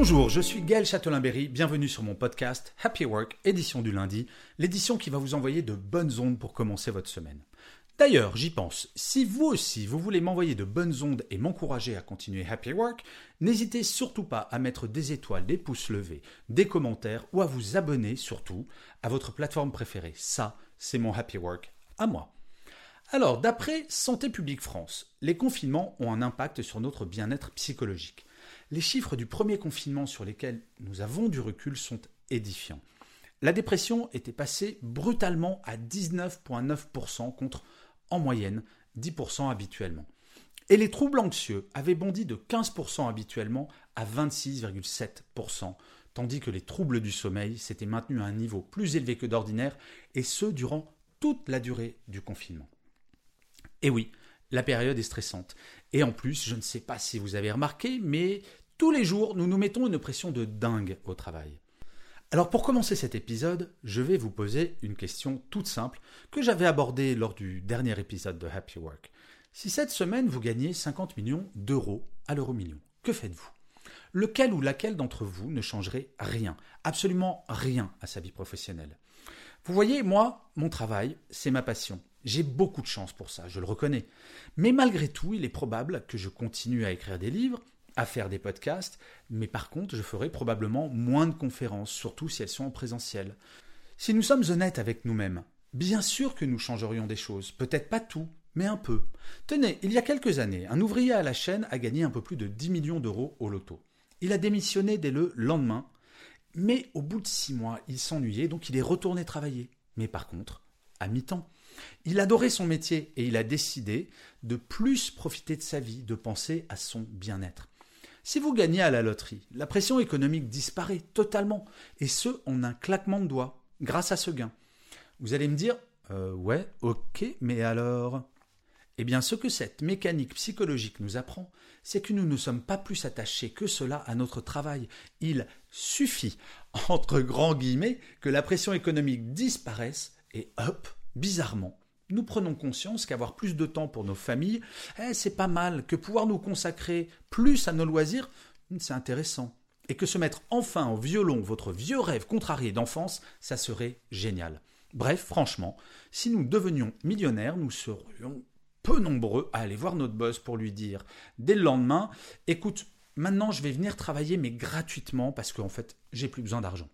Bonjour, je suis Gaël Châtelain-Berry, bienvenue sur mon podcast Happy Work, édition du lundi, l'édition qui va vous envoyer de bonnes ondes pour commencer votre semaine. D'ailleurs, j'y pense, si vous aussi vous voulez m'envoyer de bonnes ondes et m'encourager à continuer Happy Work, n'hésitez surtout pas à mettre des étoiles, des pouces levés, des commentaires ou à vous abonner surtout à votre plateforme préférée. Ça, c'est mon Happy Work à moi. Alors, d'après Santé publique France, les confinements ont un impact sur notre bien-être psychologique. Les chiffres du premier confinement sur lesquels nous avons du recul sont édifiants. La dépression était passée brutalement à 19,9% contre, en moyenne, 10% habituellement. Et les troubles anxieux avaient bondi de 15% habituellement à 26,7%, tandis que les troubles du sommeil s'étaient maintenus à un niveau plus élevé que d'ordinaire, et ce durant toute la durée du confinement. Et oui, la période est stressante. Et en plus, je ne sais pas si vous avez remarqué, mais tous les jours, nous nous mettons une pression de dingue au travail. Alors pour commencer cet épisode, je vais vous poser une question toute simple que j'avais abordée lors du dernier épisode de Happy Work. Si cette semaine vous gagnez 50 millions d'euros à l'euro million, que faites-vous? Lequel ou laquelle d'entre vous ne changerait rien, absolument rien à sa vie professionnelle? Vous voyez, moi, mon travail, c'est ma passion. J'ai beaucoup de chance pour ça, je le reconnais. Mais malgré tout, il est probable que je continue à écrire des livres, à faire des podcasts, mais par contre, je ferai probablement moins de conférences, surtout si elles sont en présentiel. Si nous sommes honnêtes avec nous-mêmes, bien sûr que nous changerions des choses, peut-être pas tout, mais un peu. Tenez, il y a quelques années, un ouvrier à la chaîne a gagné un peu plus de 10 millions d'euros au loto. Il a démissionné dès le lendemain, mais au bout de six mois, il s'ennuyait, donc il est retourné travailler. Mais par contre, à mi-temps. Il adorait son métier et il a décidé de plus profiter de sa vie, de penser à son bien-être. Si vous gagnez à la loterie, la pression économique disparaît totalement, et ce en un claquement de doigts, grâce à ce gain. Vous allez me dire, euh, ouais, ok, mais alors? Eh bien, ce que cette mécanique psychologique nous apprend, c'est que nous ne sommes pas plus attachés que cela à notre travail. Il suffit, entre grands guillemets, que la pression économique disparaisse, et hop, bizarrement, nous prenons conscience qu'avoir plus de temps pour nos familles, eh, c'est pas mal, que pouvoir nous consacrer plus à nos loisirs, hmm, c'est intéressant. Et que se mettre enfin au violon votre vieux rêve contrarié d'enfance, ça serait génial. Bref, franchement, si nous devenions millionnaires, nous serions peu nombreux à aller voir notre boss pour lui dire dès le lendemain, écoute, maintenant je vais venir travailler mais gratuitement parce qu'en fait, j'ai plus besoin d'argent.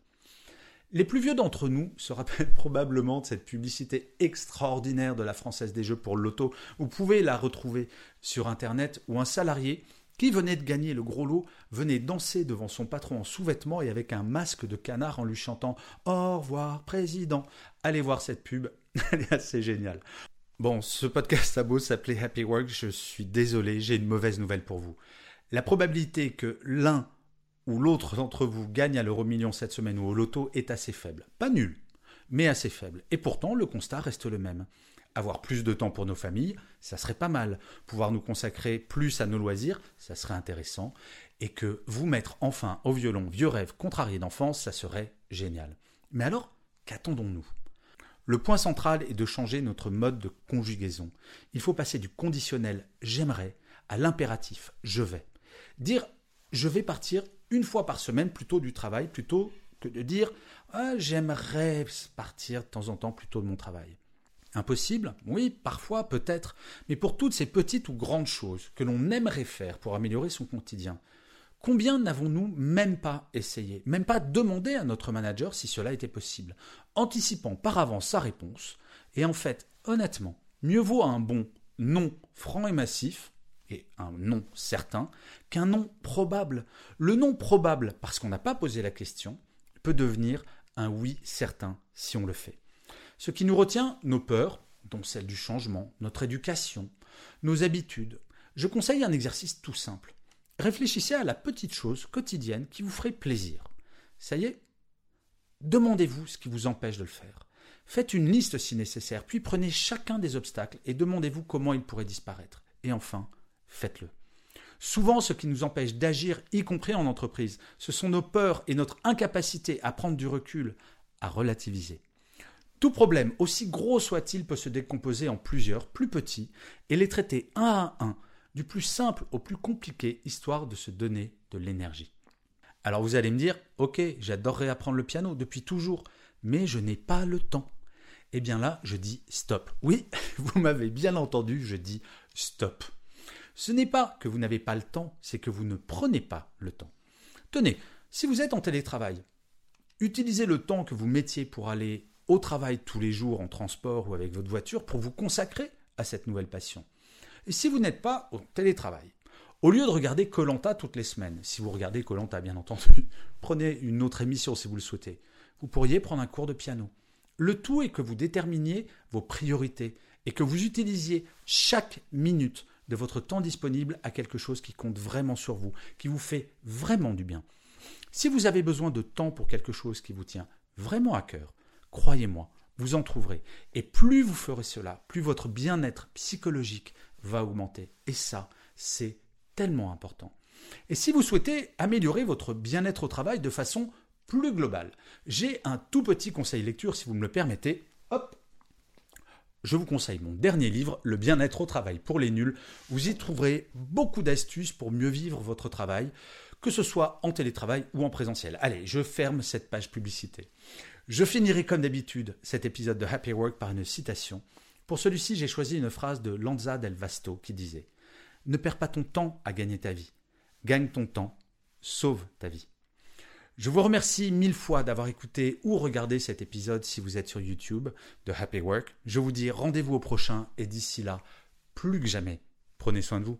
Les plus vieux d'entre nous se rappellent probablement de cette publicité extraordinaire de la Française des Jeux pour l'auto. Vous pouvez la retrouver sur Internet où un salarié qui venait de gagner le gros lot venait danser devant son patron en sous-vêtements et avec un masque de canard en lui chantant Au revoir, président. Allez voir cette pub, elle est assez géniale. Bon, ce podcast a beau s'appeler Happy Work, je suis désolé, j'ai une mauvaise nouvelle pour vous. La probabilité que l'un ou l'autre d'entre vous gagne à l'euro million cette semaine ou au loto est assez faible. Pas nul, mais assez faible. Et pourtant, le constat reste le même. Avoir plus de temps pour nos familles, ça serait pas mal. Pouvoir nous consacrer plus à nos loisirs, ça serait intéressant. Et que vous mettre enfin au violon vieux rêve contrarié d'enfance, ça serait génial. Mais alors, qu'attendons-nous le point central est de changer notre mode de conjugaison. Il faut passer du conditionnel j'aimerais à l'impératif je vais. Dire je vais partir une fois par semaine plutôt du travail, plutôt que de dire ah, j'aimerais partir de temps en temps plutôt de mon travail. Impossible Oui, parfois, peut-être, mais pour toutes ces petites ou grandes choses que l'on aimerait faire pour améliorer son quotidien, combien n'avons-nous même pas essayé, même pas demandé à notre manager si cela était possible, anticipant par avance sa réponse, et en fait, honnêtement, mieux vaut un bon non franc et massif un non certain qu'un non probable. Le non probable, parce qu'on n'a pas posé la question, peut devenir un oui certain si on le fait. Ce qui nous retient, nos peurs, dont celle du changement, notre éducation, nos habitudes. Je conseille un exercice tout simple. Réfléchissez à la petite chose quotidienne qui vous ferait plaisir. Ça y est Demandez-vous ce qui vous empêche de le faire. Faites une liste si nécessaire, puis prenez chacun des obstacles et demandez-vous comment ils pourraient disparaître. Et enfin, faites-le. Souvent, ce qui nous empêche d'agir, y compris en entreprise, ce sont nos peurs et notre incapacité à prendre du recul, à relativiser. Tout problème, aussi gros soit-il, peut se décomposer en plusieurs, plus petits, et les traiter un à un, du plus simple au plus compliqué, histoire de se donner de l'énergie. Alors vous allez me dire, ok, j'adorerais apprendre le piano depuis toujours, mais je n'ai pas le temps. Eh bien là, je dis stop. Oui, vous m'avez bien entendu, je dis stop. Ce n'est pas que vous n'avez pas le temps, c'est que vous ne prenez pas le temps. Tenez, si vous êtes en télétravail, utilisez le temps que vous mettiez pour aller au travail tous les jours en transport ou avec votre voiture pour vous consacrer à cette nouvelle passion. Et si vous n'êtes pas au télétravail, au lieu de regarder Colanta toutes les semaines, si vous regardez Colanta bien entendu, prenez une autre émission si vous le souhaitez. Vous pourriez prendre un cours de piano. Le tout est que vous déterminiez vos priorités et que vous utilisiez chaque minute de votre temps disponible à quelque chose qui compte vraiment sur vous, qui vous fait vraiment du bien. Si vous avez besoin de temps pour quelque chose qui vous tient vraiment à cœur, Croyez-moi, vous en trouverez. Et plus vous ferez cela, plus votre bien-être psychologique va augmenter. Et ça, c'est tellement important. Et si vous souhaitez améliorer votre bien-être au travail de façon plus globale, j'ai un tout petit conseil lecture si vous me le permettez. Je vous conseille mon dernier livre, Le bien-être au travail pour les nuls. Vous y trouverez beaucoup d'astuces pour mieux vivre votre travail, que ce soit en télétravail ou en présentiel. Allez, je ferme cette page publicité. Je finirai comme d'habitude cet épisode de Happy Work par une citation. Pour celui-ci, j'ai choisi une phrase de Lanza del Vasto qui disait Ne perds pas ton temps à gagner ta vie. Gagne ton temps, sauve ta vie. Je vous remercie mille fois d'avoir écouté ou regardé cet épisode si vous êtes sur YouTube de Happy Work. Je vous dis rendez-vous au prochain et d'ici là, plus que jamais, prenez soin de vous.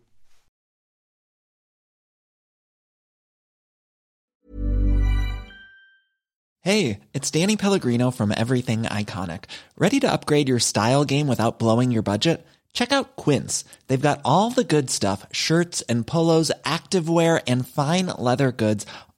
Hey, it's Danny Pellegrino from Everything Iconic. Ready to upgrade your style game without blowing your budget? Check out Quince. They've got all the good stuff shirts and polos, activewear, and fine leather goods,